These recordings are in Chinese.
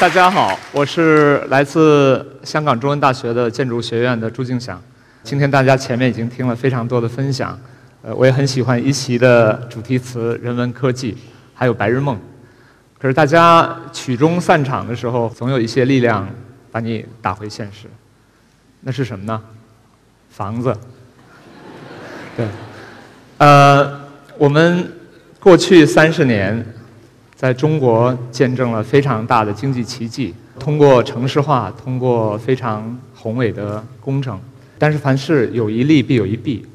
呃，大家好，我是来自香港中文大学的建筑学院的朱敬祥。今天大家前面已经听了非常多的分享，呃，我也很喜欢一席的主题词“人文科技”，还有“白日梦”。可是大家曲终散场的时候，总有一些力量把你打回现实。那是什么呢？房子。对，呃，我们过去三十年。在中国见证了非常大的经济奇迹，通过城市化，通过非常宏伟的工程。但是凡事有一利必有一弊，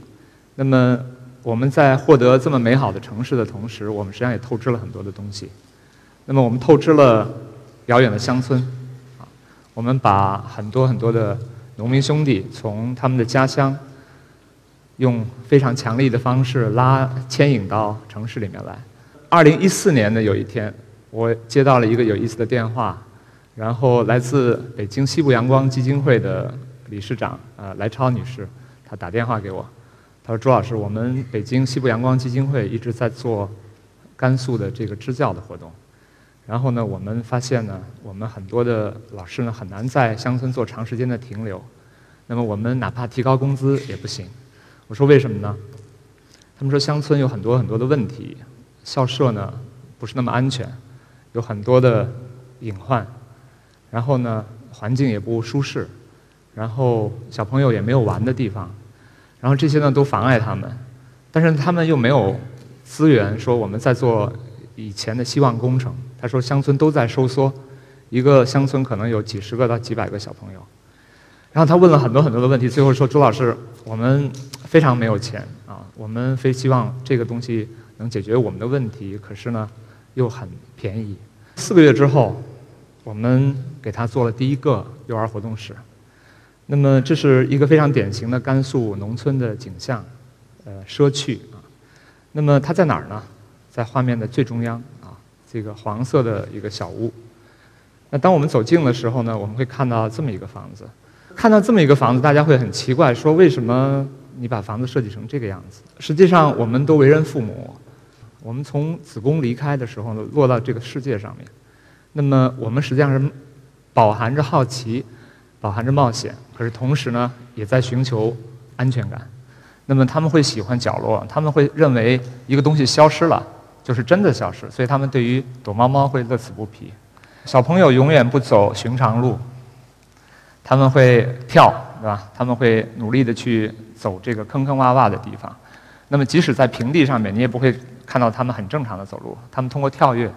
那么我们在获得这么美好的城市的同时，我们实际上也透支了很多的东西。那么我们透支了遥远的乡村，啊，我们把很多很多的农民兄弟从他们的家乡，用非常强力的方式拉牵引到城市里面来。二零一四年的有一天，我接到了一个有意思的电话，然后来自北京西部阳光基金会的理事长啊来超女士，她打电话给我，她说：“朱老师，我们北京西部阳光基金会一直在做甘肃的这个支教的活动，然后呢，我们发现呢，我们很多的老师呢很难在乡村做长时间的停留，那么我们哪怕提高工资也不行。”我说：“为什么呢？”他们说：“乡村有很多很多的问题。”校舍呢不是那么安全，有很多的隐患，然后呢环境也不舒适，然后小朋友也没有玩的地方，然后这些呢都妨碍他们，但是他们又没有资源说我们在做以前的希望工程。他说乡村都在收缩，一个乡村可能有几十个到几百个小朋友，然后他问了很多很多的问题，最后说朱老师我们非常没有钱啊，我们非希望这个东西。能解决我们的问题，可是呢，又很便宜。四个月之后，我们给他做了第一个幼儿活动室。那么，这是一个非常典型的甘肃农村的景象，呃，社区啊。那么它在哪儿呢？在画面的最中央啊，这个黄色的一个小屋。那当我们走近的时候呢，我们会看到这么一个房子。看到这么一个房子，大家会很奇怪，说为什么你把房子设计成这个样子？实际上，我们都为人父母。我们从子宫离开的时候呢，落到这个世界上面，那么我们实际上是饱含着好奇，饱含着冒险，可是同时呢，也在寻求安全感。那么他们会喜欢角落，他们会认为一个东西消失了就是真的消失，所以他们对于躲猫猫会乐此不疲。小朋友永远不走寻常路，他们会跳，对吧？他们会努力的去走这个坑坑洼洼的地方。那么即使在平地上面，你也不会。看到他们很正常的走路，他们通过跳跃，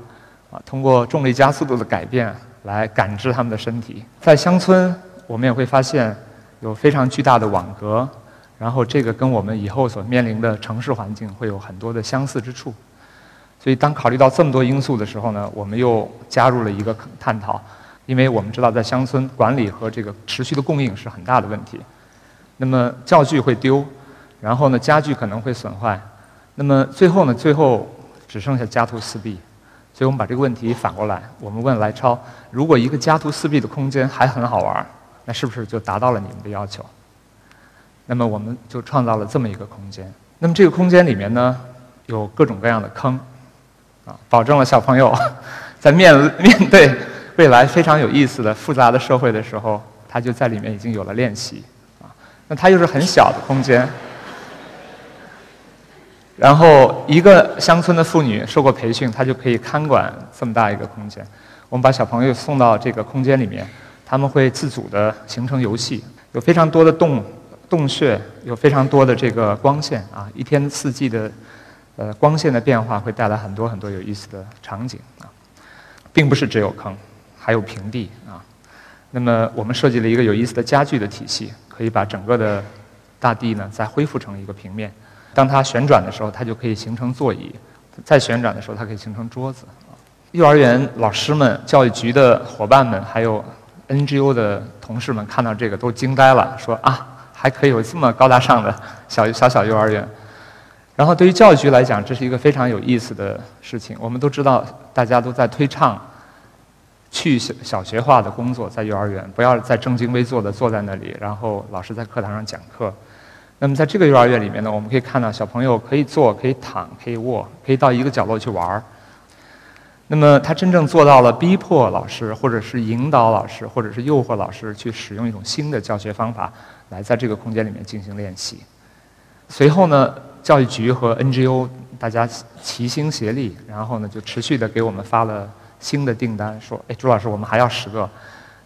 啊，通过重力加速度的改变来感知他们的身体。在乡村，我们也会发现有非常巨大的网格，然后这个跟我们以后所面临的城市环境会有很多的相似之处。所以，当考虑到这么多因素的时候呢，我们又加入了一个探讨，因为我们知道在乡村管理和这个持续的供应是很大的问题。那么教具会丢，然后呢，家具可能会损坏。那么最后呢？最后只剩下家徒四壁，所以我们把这个问题反过来，我们问来超：如果一个家徒四壁的空间还很好玩，那是不是就达到了你们的要求？那么我们就创造了这么一个空间。那么这个空间里面呢，有各种各样的坑，啊，保证了小朋友 在面面对未来非常有意思的复杂的社会的时候，他就在里面已经有了练习，啊，那它又是很小的空间。然后，一个乡村的妇女受过培训，她就可以看管这么大一个空间。我们把小朋友送到这个空间里面，他们会自主的形成游戏，有非常多的洞洞穴，有非常多的这个光线啊，一天四季的呃光线的变化会带来很多很多有意思的场景啊，并不是只有坑，还有平地啊。那么我们设计了一个有意思的家具的体系，可以把整个的大地呢再恢复成一个平面。当它旋转的时候，它就可以形成座椅；再旋转的时候，它可以形成桌子。幼儿园老师们、教育局的伙伴们，还有 NGO 的同事们看到这个都惊呆了，说啊，还可以有这么高大上的小小小幼儿园。然后对于教育局来讲，这是一个非常有意思的事情。我们都知道，大家都在推倡去小小学化的工作，在幼儿园不要再正襟危坐的坐在那里，然后老师在课堂上讲课。那么在这个幼儿园里面呢，我们可以看到小朋友可以坐、可以躺、可以卧，可以到一个角落去玩儿。那么他真正做到了逼迫老师，或者是引导老师，或者是诱惑老师去使用一种新的教学方法，来在这个空间里面进行练习。随后呢，教育局和 NGO 大家齐心协力，然后呢就持续的给我们发了新的订单，说：“哎，朱老师，我们还要十个。”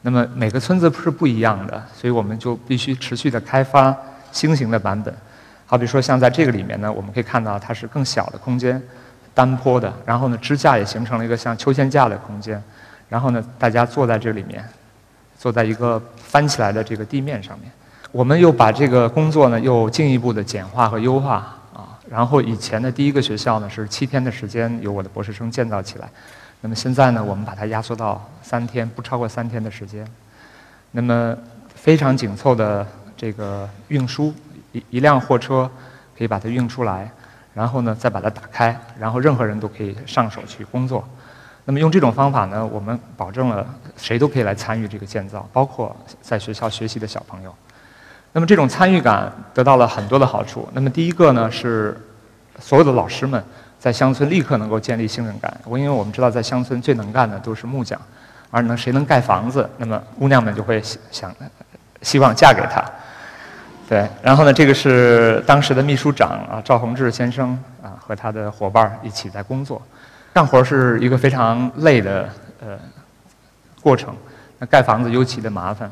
那么每个村子是不一样的，所以我们就必须持续的开发新型的版本。好比说像在这个里面呢，我们可以看到它是更小的空间。单坡的，然后呢，支架也形成了一个像秋千架的空间，然后呢，大家坐在这里面，坐在一个翻起来的这个地面上面。我们又把这个工作呢，又进一步的简化和优化啊。然后以前的第一个学校呢，是七天的时间由我的博士生建造起来，那么现在呢，我们把它压缩到三天，不超过三天的时间。那么非常紧凑的这个运输，一一辆货车可以把它运出来。然后呢，再把它打开，然后任何人都可以上手去工作。那么用这种方法呢，我们保证了谁都可以来参与这个建造，包括在学校学习的小朋友。那么这种参与感得到了很多的好处。那么第一个呢是，所有的老师们在乡村立刻能够建立信任感。我因为我们知道在乡村最能干的都是木匠，而能谁能盖房子，那么姑娘们就会想希望嫁给他。对，然后呢，这个是当时的秘书长啊，赵宏志先生啊，和他的伙伴一起在工作，干活是一个非常累的呃过程。那盖房子尤其的麻烦，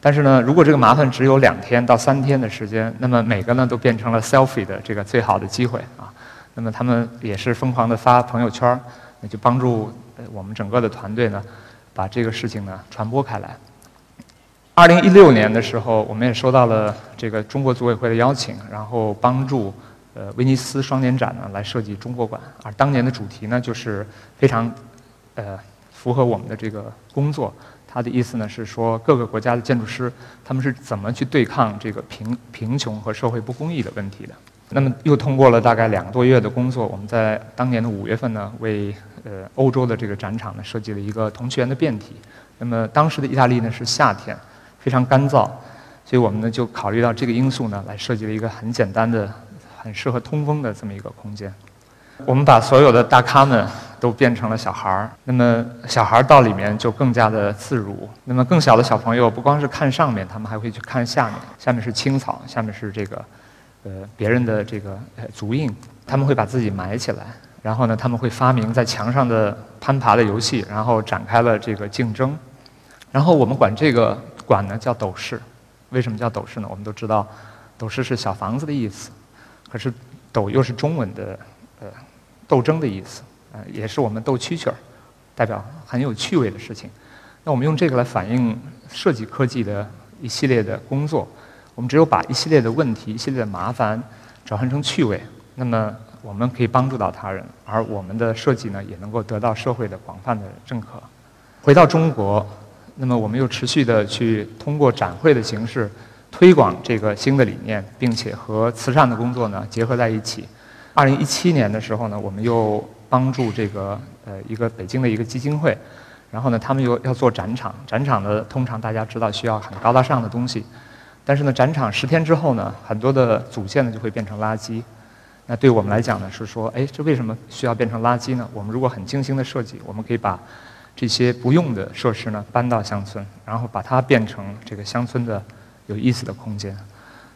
但是呢，如果这个麻烦只有两天到三天的时间，那么每个呢都变成了 selfie 的这个最好的机会啊。那么他们也是疯狂的发朋友圈，那就帮助我们整个的团队呢，把这个事情呢传播开来。二零一六年的时候，我们也收到了这个中国组委会的邀请，然后帮助呃威尼斯双年展呢来设计中国馆。而当年的主题呢，就是非常呃符合我们的这个工作。它的意思呢是说，各个国家的建筑师他们是怎么去对抗这个贫贫穷和社会不公义的问题的。那么又通过了大概两个多月的工作，我们在当年的五月份呢，为呃欧洲的这个展场呢设计了一个同趣园的变体。那么当时的意大利呢是夏天。非常干燥，所以我们呢就考虑到这个因素呢，来设计了一个很简单的、很适合通风的这么一个空间。我们把所有的大咖们都变成了小孩儿，那么小孩儿到里面就更加的自如。那么更小的小朋友不光是看上面，他们还会去看下面，下面是青草，下面是这个呃别人的这个足印，他们会把自己埋起来，然后呢他们会发明在墙上的攀爬的游戏，然后展开了这个竞争，然后我们管这个。管呢叫斗室，为什么叫斗室呢？我们都知道，斗室是小房子的意思，可是斗又是中文的呃斗争的意思，呃也是我们斗蛐蛐儿，代表很有趣味的事情。那我们用这个来反映设计科技的一系列的工作，我们只有把一系列的问题、一系列的麻烦转换成趣味，那么我们可以帮助到他人，而我们的设计呢也能够得到社会的广泛的认可。回到中国。那么我们又持续的去通过展会的形式推广这个新的理念，并且和慈善的工作呢结合在一起。二零一七年的时候呢，我们又帮助这个呃一个北京的一个基金会，然后呢他们又要做展场，展场呢通常大家知道需要很高大上的东西，但是呢展场十天之后呢，很多的组件呢就会变成垃圾。那对我们来讲呢是说，哎，这为什么需要变成垃圾呢？我们如果很精心的设计，我们可以把这些不用的设施呢，搬到乡村，然后把它变成这个乡村的有意思的空间。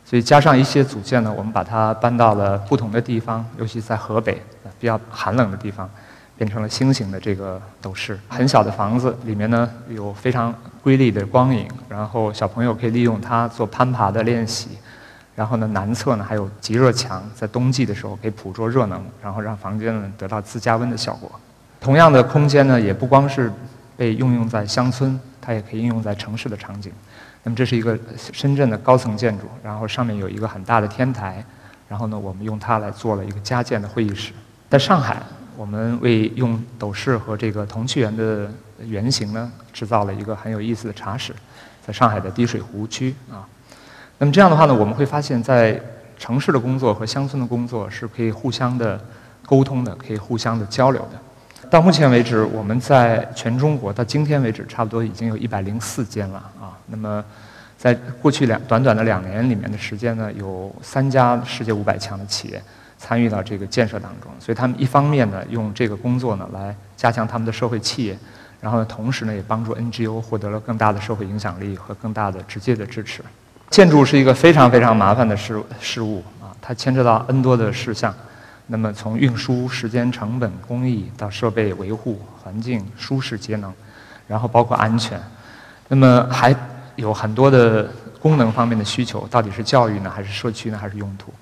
所以加上一些组件呢，我们把它搬到了不同的地方，尤其在河北比较寒冷的地方，变成了星形的这个斗室。很小的房子里面呢，有非常瑰丽的光影，然后小朋友可以利用它做攀爬的练习。然后呢，南侧呢还有极热墙，在冬季的时候可以捕捉热能，然后让房间呢得到自加温的效果。同样的空间呢，也不光是被应用在乡村，它也可以应用在城市的场景。那么这是一个深圳的高层建筑，然后上面有一个很大的天台，然后呢，我们用它来做了一个加建的会议室。在上海，我们为用斗室和这个童趣园的原型呢，制造了一个很有意思的茶室，在上海的滴水湖区啊。那么这样的话呢，我们会发现，在城市的工作和乡村的工作是可以互相的沟通的，可以互相的交流的。到目前为止，我们在全中国到今天为止，差不多已经有一百零四间了啊。那么，在过去两短短的两年里面的时间呢，有三家世界五百强的企业参与到这个建设当中。所以他们一方面呢，用这个工作呢来加强他们的社会企业，然后呢，同时呢也帮助 NGO 获得了更大的社会影响力和更大的直接的支持。建筑是一个非常非常麻烦的事事物啊，它牵扯到 N 多的事项。那么从运输、时间成本、工艺到设备维护、环境舒适节能，然后包括安全，那么还有很多的功能方面的需求，到底是教育呢，还是社区呢，还是用途？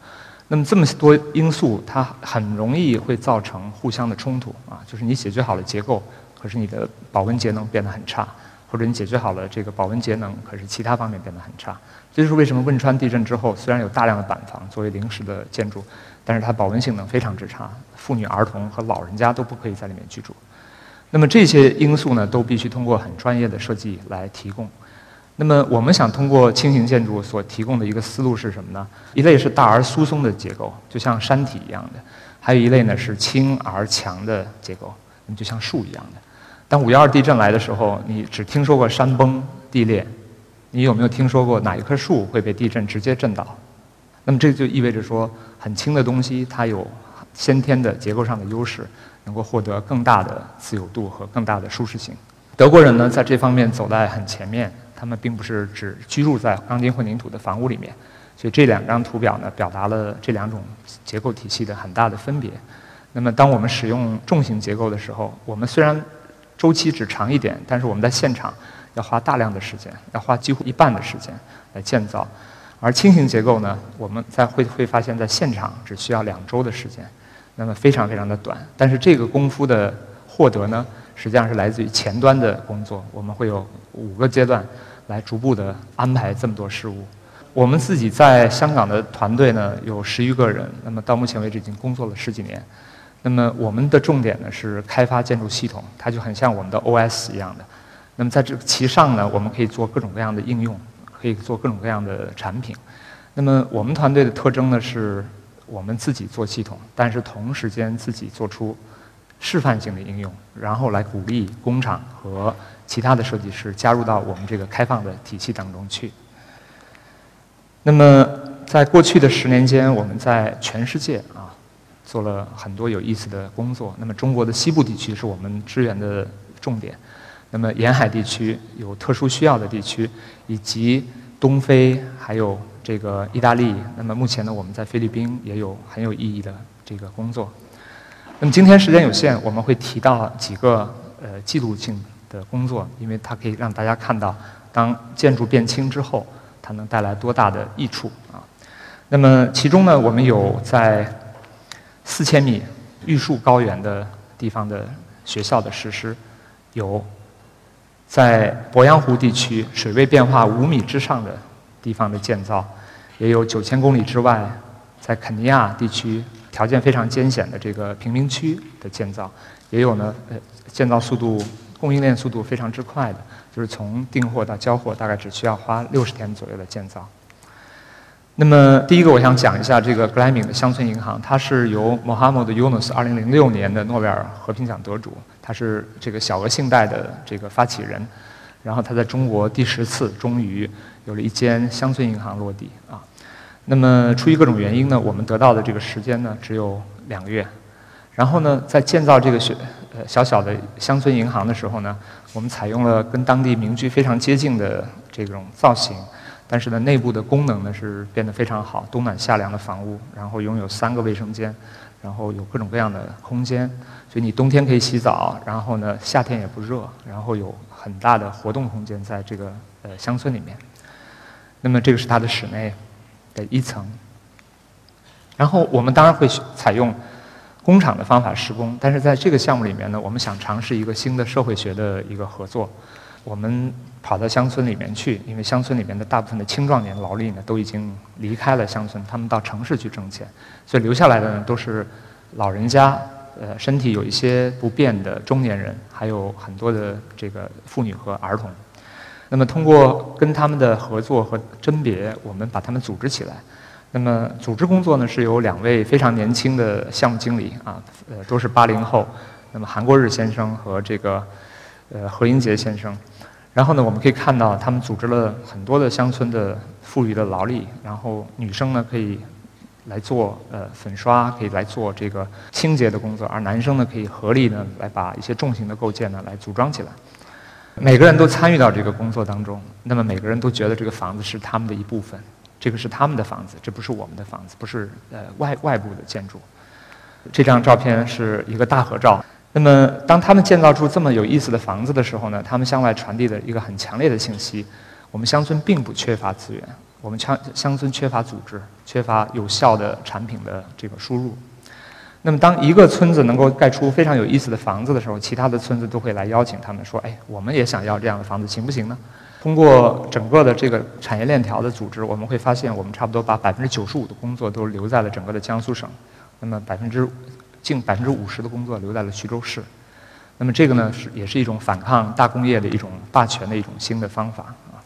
那么这么多因素，它很容易会造成互相的冲突啊，就是你解决好了结构，可是你的保温节能变得很差，或者你解决好了这个保温节能，可是其他方面变得很差。这就是为什么汶川地震之后，虽然有大量的板房作为临时的建筑。但是它保温性能非常之差，妇女、儿童和老人家都不可以在里面居住。那么这些因素呢，都必须通过很专业的设计来提供。那么我们想通过轻型建筑所提供的一个思路是什么呢？一类是大而疏松的结构，就像山体一样的；还有一类呢是轻而强的结构，那么就像树一样的。当五幺二地震来的时候，你只听说过山崩地裂，你有没有听说过哪一棵树会被地震直接震倒？那么这就意味着说，很轻的东西它有先天的结构上的优势，能够获得更大的自由度和更大的舒适性。德国人呢，在这方面走在很前面，他们并不是只居住在钢筋混凝土的房屋里面，所以这两张图表呢，表达了这两种结构体系的很大的分别。那么，当我们使用重型结构的时候，我们虽然周期只长一点，但是我们在现场要花大量的时间，要花几乎一半的时间来建造。而轻型结构呢，我们在会会发现，在现场只需要两周的时间，那么非常非常的短。但是这个功夫的获得呢，实际上是来自于前端的工作。我们会有五个阶段来逐步的安排这么多事务。我们自己在香港的团队呢有十余个人，那么到目前为止已经工作了十几年。那么我们的重点呢是开发建筑系统，它就很像我们的 OS 一样的。那么在这其上呢，我们可以做各种各样的应用。可以做各种各样的产品。那么我们团队的特征呢，是我们自己做系统，但是同时间自己做出示范性的应用，然后来鼓励工厂和其他的设计师加入到我们这个开放的体系当中去。那么在过去的十年间，我们在全世界啊做了很多有意思的工作。那么中国的西部地区是我们支援的重点。那么沿海地区有特殊需要的地区，以及东非，还有这个意大利。那么目前呢，我们在菲律宾也有很有意义的这个工作。那么今天时间有限，我们会提到几个呃记录性的工作，因为它可以让大家看到，当建筑变轻之后，它能带来多大的益处啊。那么其中呢，我们有在四千米玉树高原的地方的学校的实施，有。在鄱阳湖地区水位变化五米之上的地方的建造，也有九千公里之外，在肯尼亚地区条件非常艰险的这个贫民区的建造，也有呢，呃，建造速度、供应链速度非常之快的，就是从订货到交货大概只需要花六十天左右的建造。那么第一个我想讲一下这个格莱敏的乡村银行，它是由 Mohamed Yunus 二零零六年的诺贝尔和平奖得主。他是这个小额信贷的这个发起人，然后他在中国第十次终于有了一间乡村银行落地啊。那么出于各种原因呢，我们得到的这个时间呢只有两个月。然后呢，在建造这个小呃小小的乡村银行的时候呢，我们采用了跟当地民居非常接近的这种造型，但是呢，内部的功能呢是变得非常好，冬暖夏凉的房屋，然后拥有三个卫生间。然后有各种各样的空间，所以你冬天可以洗澡，然后呢夏天也不热，然后有很大的活动空间在这个呃乡村里面。那么这个是它的室内的一层。然后我们当然会采用工厂的方法施工，但是在这个项目里面呢，我们想尝试一个新的社会学的一个合作。我们跑到乡村里面去，因为乡村里面的大部分的青壮年劳力呢都已经离开了乡村，他们到城市去挣钱，所以留下来的呢都是老人家，呃，身体有一些不便的中年人，还有很多的这个妇女和儿童。那么通过跟他们的合作和甄别，我们把他们组织起来。那么组织工作呢是由两位非常年轻的项目经理啊，呃，都是八零后，那么韩国日先生和这个呃何英杰先生。然后呢，我们可以看到，他们组织了很多的乡村的富裕的劳力，然后女生呢可以来做呃粉刷，可以来做这个清洁的工作，而男生呢可以合力呢来把一些重型的构件呢来组装起来。每个人都参与到这个工作当中，那么每个人都觉得这个房子是他们的一部分，这个是他们的房子，这不是我们的房子，不是呃外外部的建筑。这张照片是一个大合照。那么当他们建造出这么有意思的房子的时候呢，他们向外传递的一个很强烈的信息：我们乡村并不缺乏资源，我们乡乡村缺乏组织，缺乏有效的产品的这个输入。那么，当一个村子能够盖出非常有意思的房子的时候，其他的村子都会来邀请他们说：“哎，我们也想要这样的房子，行不行呢？”通过整个的这个产业链条的组织，我们会发现，我们差不多把百分之九十五的工作都留在了整个的江苏省，那么百分之近百分之五十的工作留在了徐州市。那么这个呢，是也是一种反抗大工业的一种霸权的一种新的方法啊。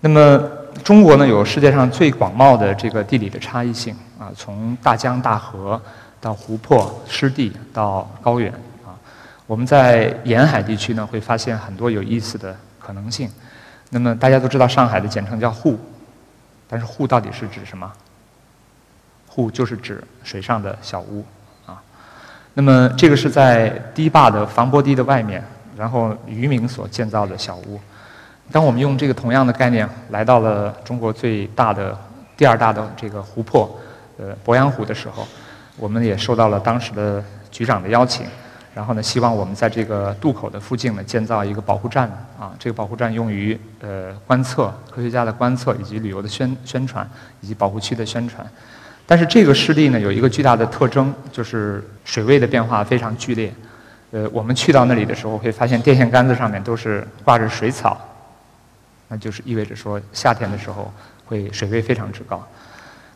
那么中国呢，有世界上最广袤的这个地理的差异性啊，从大江大河。到湖泊、湿地，到高原啊，我们在沿海地区呢，会发现很多有意思的可能性。那么大家都知道，上海的简称叫沪，但是沪到底是指什么？沪就是指水上的小屋。那么这个是在堤坝的防波堤的外面，然后渔民所建造的小屋。当我们用这个同样的概念来到了中国最大的、第二大的这个湖泊，呃，鄱阳湖的时候。我们也受到了当时的局长的邀请，然后呢，希望我们在这个渡口的附近呢建造一个保护站啊，这个保护站用于呃观测科学家的观测以及旅游的宣宣传以及保护区的宣传。但是这个湿地呢有一个巨大的特征，就是水位的变化非常剧烈。呃，我们去到那里的时候会发现电线杆子上面都是挂着水草，那就是意味着说夏天的时候会水位非常之高。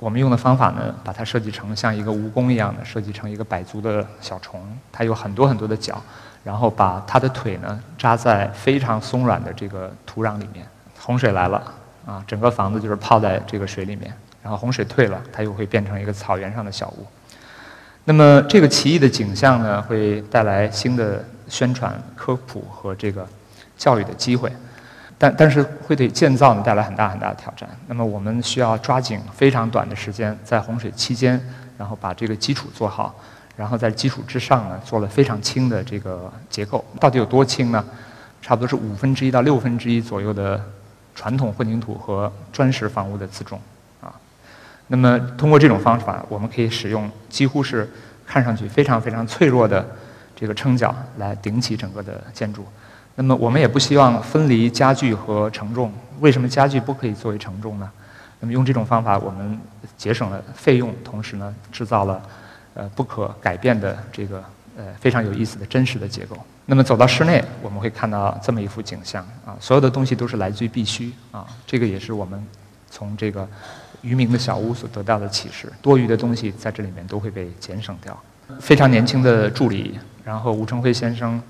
我们用的方法呢，把它设计成像一个蜈蚣一样的，设计成一个百足的小虫，它有很多很多的脚，然后把它的腿呢扎在非常松软的这个土壤里面。洪水来了，啊，整个房子就是泡在这个水里面，然后洪水退了，它又会变成一个草原上的小屋。那么这个奇异的景象呢，会带来新的宣传、科普和这个教育的机会。但但是会对建造呢带来很大很大的挑战。那么我们需要抓紧非常短的时间，在洪水期间，然后把这个基础做好，然后在基础之上呢做了非常轻的这个结构。到底有多轻呢？差不多是五分之一到六分之一左右的传统混凝土和砖石房屋的自重。那么通过这种方法，我们可以使用几乎是看上去非常非常脆弱的这个撑脚来顶起整个的建筑。那么我们也不希望分离家具和承重。为什么家具不可以作为承重呢？那么用这种方法，我们节省了费用，同时呢，制造了呃不可改变的这个呃非常有意思的真实的结构。那么走到室内，我们会看到这么一幅景象啊，所有的东西都是来自于必须啊，这个也是我们从这个渔民的小屋所得到的启示。多余的东西在这里面都会被节省掉。非常年轻的助理，然后吴成辉先生。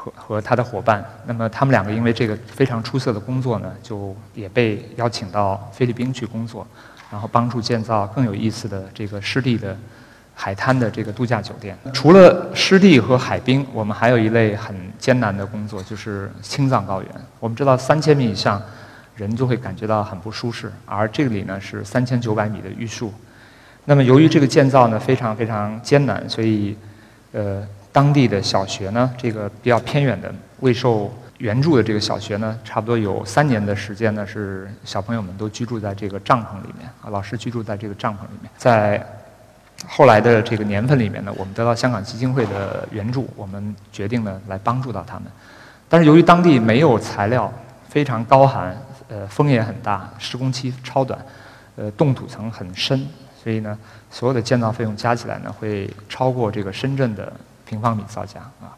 和和他的伙伴，那么他们两个因为这个非常出色的工作呢，就也被邀请到菲律宾去工作，然后帮助建造更有意思的这个湿地的海滩的这个度假酒店。除了湿地和海滨，我们还有一类很艰难的工作，就是青藏高原。我们知道三千米以上，人就会感觉到很不舒适，而这里呢是三千九百米的玉树。那么由于这个建造呢非常非常艰难，所以呃。当地的小学呢，这个比较偏远的未受援助的这个小学呢，差不多有三年的时间呢，是小朋友们都居住在这个帐篷里面啊，老师居住在这个帐篷里面。在后来的这个年份里面呢，我们得到香港基金会的援助，我们决定呢来帮助到他们。但是由于当地没有材料，非常高寒，呃，风也很大，施工期超短，呃，冻土层很深，所以呢，所有的建造费用加起来呢，会超过这个深圳的。平方米造价啊，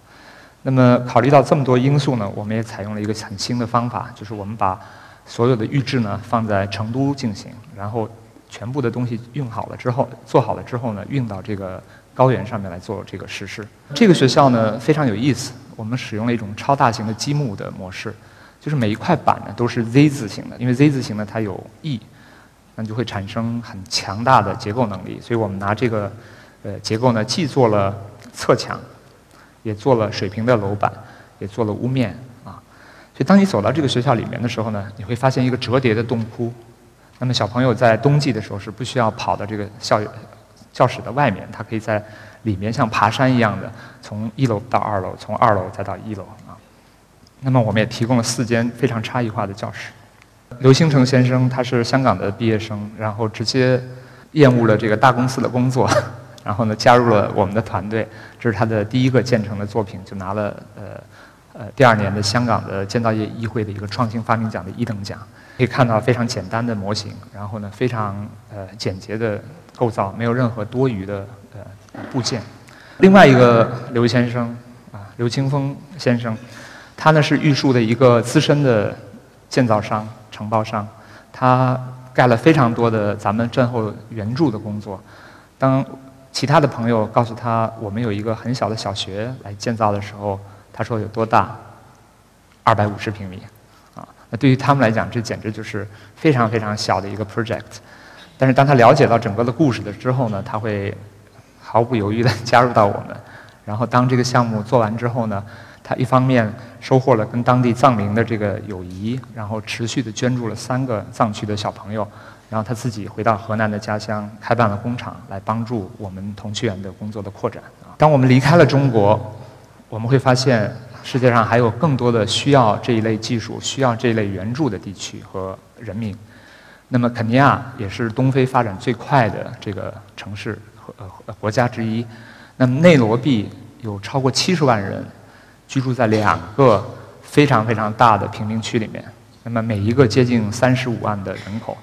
那么考虑到这么多因素呢，我们也采用了一个很新的方法，就是我们把所有的预制呢放在成都进行，然后全部的东西运好了之后，做好了之后呢，运到这个高原上面来做这个实施。这个学校呢非常有意思，我们使用了一种超大型的积木的模式，就是每一块板呢都是 Z 字形的，因为 Z 字形呢它有 E，那就会产生很强大的结构能力，所以我们拿这个呃结构呢既做了。侧墙，也做了水平的楼板，也做了屋面啊。所以当你走到这个学校里面的时候呢，你会发现一个折叠的洞窟，那么小朋友在冬季的时候是不需要跑到这个校教室的外面，他可以在里面像爬山一样的从一楼到二楼，从二楼再到一楼。那么我们也提供了四间非常差异化的教室。刘星成先生他是香港的毕业生，然后直接厌恶了这个大公司的工作，然后呢加入了我们的团队。这是他的第一个建成的作品，就拿了呃呃第二年的香港的建造业议会的一个创新发明奖的一等奖。可以看到非常简单的模型，然后呢非常呃简洁的构造，没有任何多余的呃部件。另外一个刘先生啊，刘清峰先生，他呢是玉树的一个资深的建造商。承包商，他盖了非常多的咱们震后援助的工作。当其他的朋友告诉他我们有一个很小的小学来建造的时候，他说有多大？二百五十平米，啊，那对于他们来讲，这简直就是非常非常小的一个 project。但是当他了解到整个的故事的之后呢，他会毫不犹豫地加入到我们。然后当这个项目做完之后呢？他一方面收获了跟当地藏民的这个友谊，然后持续的捐助了三个藏区的小朋友，然后他自己回到河南的家乡，开办了工厂，来帮助我们同趣园的工作的扩展。当我们离开了中国，我们会发现世界上还有更多的需要这一类技术、需要这一类援助的地区和人民。那么肯尼亚也是东非发展最快的这个城市和呃国家之一。那么内罗毕有超过七十万人。居住在两个非常非常大的贫民区里面，那么每一个接近三十五万的人口，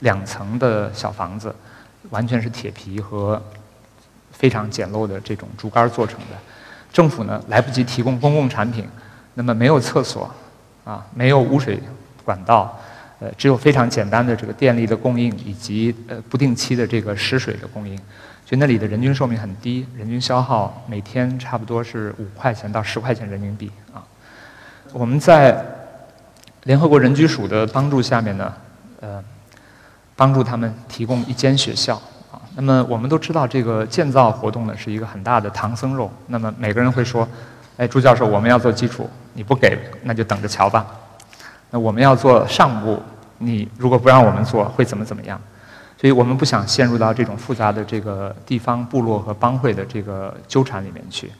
两层的小房子，完全是铁皮和非常简陋的这种竹竿做成的。政府呢来不及提供公共产品，那么没有厕所，啊，没有污水管道，呃，只有非常简单的这个电力的供应以及呃不定期的这个食水的供应。就那里的人均寿命很低，人均消耗每天差不多是五块钱到十块钱人民币啊。我们在联合国人居署的帮助下面呢，呃，帮助他们提供一间学校啊。那么我们都知道，这个建造活动呢是一个很大的唐僧肉。那么每个人会说：“哎，朱教授，我们要做基础，你不给，那就等着瞧吧。那我们要做上部，你如果不让我们做，会怎么怎么样？”所以我们不想陷入到这种复杂的这个地方部落和帮会的这个纠缠里面去。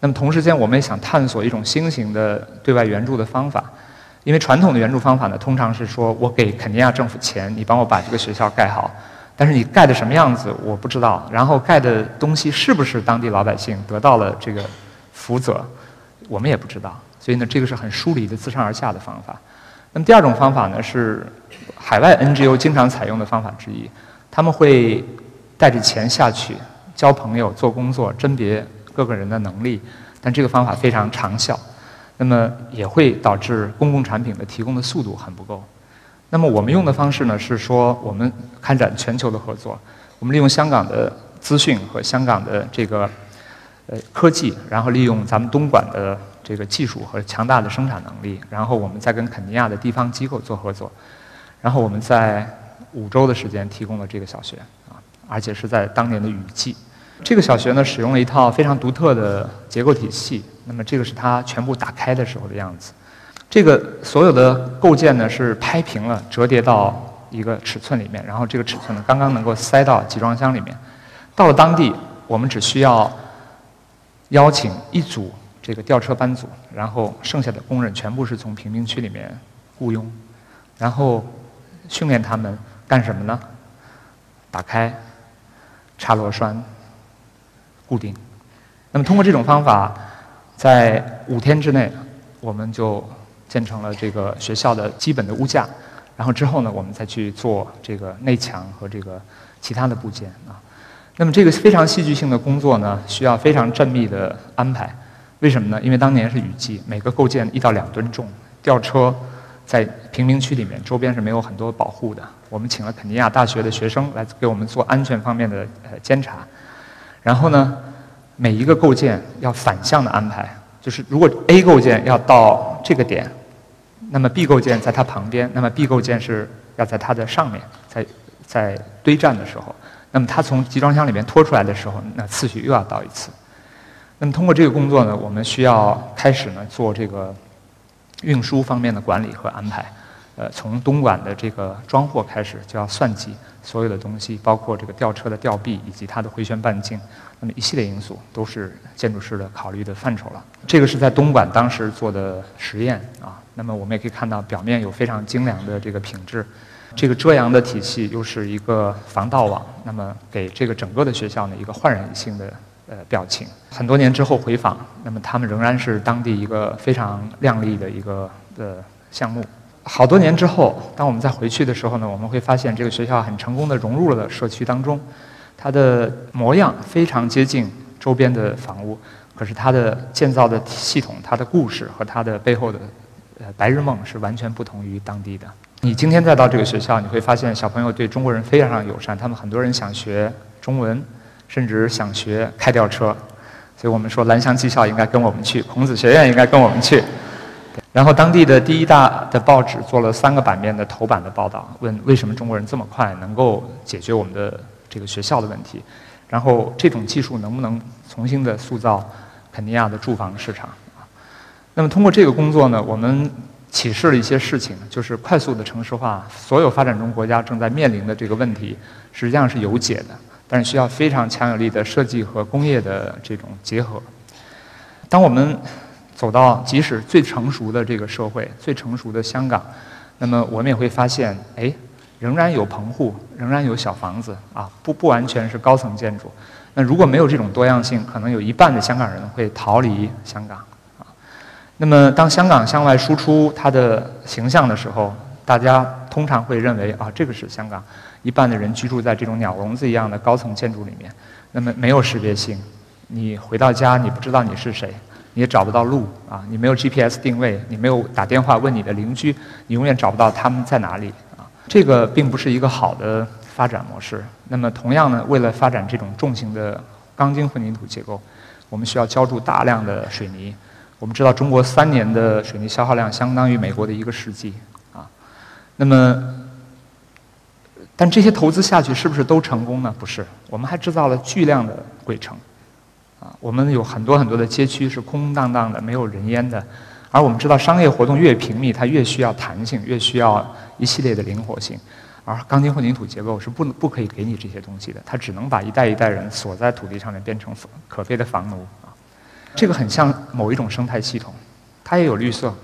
那么同时间，我们也想探索一种新型的对外援助的方法。因为传统的援助方法呢，通常是说我给肯尼亚政府钱，你帮我把这个学校盖好。但是你盖的什么样子我不知道，然后盖的东西是不是当地老百姓得到了这个福泽，我们也不知道。所以呢，这个是很疏离的自上而下的方法。那么第二种方法呢，是海外 NGO 经常采用的方法之一。他们会带着钱下去交朋友、做工作、甄别各个人的能力，但这个方法非常长效，那么也会导致公共产品的提供的速度很不够。那么我们用的方式呢是说，我们开展全球的合作，我们利用香港的资讯和香港的这个呃科技，然后利用咱们东莞的这个技术和强大的生产能力，然后我们再跟肯尼亚的地方机构做合作，然后我们在。五周的时间提供了这个小学啊，而且是在当年的雨季。这个小学呢，使用了一套非常独特的结构体系。那么这个是它全部打开的时候的样子。这个所有的构件呢是拍平了，折叠到一个尺寸里面，然后这个尺寸呢刚刚能够塞到集装箱里面。到了当地，我们只需要邀请一组这个吊车班组，然后剩下的工人全部是从贫民区里面雇佣，然后训练他们。干什么呢？打开，插螺栓，固定。那么通过这种方法，在五天之内，我们就建成了这个学校的基本的屋架。然后之后呢，我们再去做这个内墙和这个其他的部件啊。那么这个非常戏剧性的工作呢，需要非常缜密的安排。为什么呢？因为当年是雨季，每个构件一到两吨重，吊车。在贫民区里面，周边是没有很多保护的。我们请了肯尼亚大学的学生来给我们做安全方面的呃监察。然后呢，每一个构件要反向的安排，就是如果 A 构件要到这个点，那么 B 构件在它旁边，那么 B 构件是要在它的上面，在在堆栈的时候，那么它从集装箱里面拖出来的时候，那次序又要倒一次。那么通过这个工作呢，我们需要开始呢做这个。运输方面的管理和安排，呃，从东莞的这个装货开始就要算计所有的东西，包括这个吊车的吊臂以及它的回旋半径，那么一系列因素都是建筑师的考虑的范畴了。这个是在东莞当时做的实验啊。那么我们也可以看到，表面有非常精良的这个品质，这个遮阳的体系又是一个防盗网，那么给这个整个的学校呢一个焕然一新的呃表情。很多年之后回访，那么他们仍然是当地一个非常亮丽的一个的项目。好多年之后，当我们再回去的时候呢，我们会发现这个学校很成功地融入了社区当中，它的模样非常接近周边的房屋，可是它的建造的系统、它的故事和它的背后的呃白日梦是完全不同于当地的。你今天再到这个学校，你会发现小朋友对中国人非常友善，他们很多人想学中文，甚至想学开吊车，所以我们说蓝翔技校应该跟我们去，孔子学院应该跟我们去。然后当地的第一大的报纸做了三个版面的头版的报道，问为什么中国人这么快能够解决我们的这个学校的问题，然后这种技术能不能重新的塑造肯尼亚的住房市场？那么通过这个工作呢，我们启示了一些事情，就是快速的城市化，所有发展中国家正在面临的这个问题实际上是有解的，但是需要非常强有力的设计和工业的这种结合。当我们走到即使最成熟的这个社会，最成熟的香港，那么我们也会发现，哎，仍然有棚户，仍然有小房子啊，不不完全是高层建筑。那如果没有这种多样性，可能有一半的香港人会逃离香港啊。那么当香港向外输出它的形象的时候，大家通常会认为啊，这个是香港一半的人居住在这种鸟笼子一样的高层建筑里面，那么没有识别性，你回到家你不知道你是谁。你也找不到路啊！你没有 GPS 定位，你没有打电话问你的邻居，你永远找不到他们在哪里啊！这个并不是一个好的发展模式。那么，同样呢，为了发展这种重型的钢筋混凝土结构，我们需要浇筑大量的水泥。我们知道，中国三年的水泥消耗量相当于美国的一个世纪啊。那么，但这些投资下去是不是都成功呢？不是，我们还制造了巨量的鬼城。啊，我们有很多很多的街区是空荡荡的，没有人烟的。而我们知道，商业活动越频密，它越需要弹性，越需要一系列的灵活性。而钢筋混凝土结构是不能不可以给你这些东西的，它只能把一代一代人锁在土地上面，变成可悲的房奴啊。这个很像某一种生态系统，它也有绿色，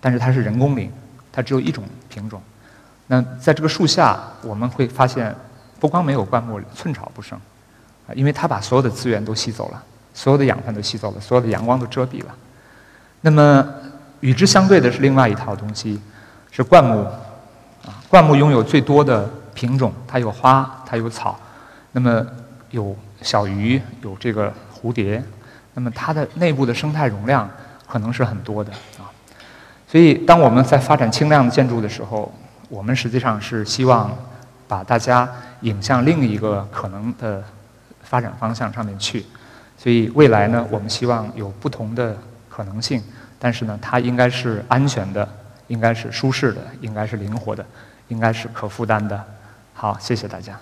但是它是人工林，它只有一种品种。那在这个树下，我们会发现，不光没有灌木，寸草不生。啊，因为它把所有的资源都吸走了，所有的养分都吸走了，所有的阳光都遮蔽了。那么与之相对的是另外一套东西，是灌木。啊，灌木拥有最多的品种，它有花，它有草，那么有小鱼，有这个蝴蝶，那么它的内部的生态容量可能是很多的啊。所以，当我们在发展轻量建筑的时候，我们实际上是希望把大家引向另一个可能的。发展方向上面去，所以未来呢，我们希望有不同的可能性，但是呢，它应该是安全的，应该是舒适的，应该是灵活的，应该是可负担的。好，谢谢大家。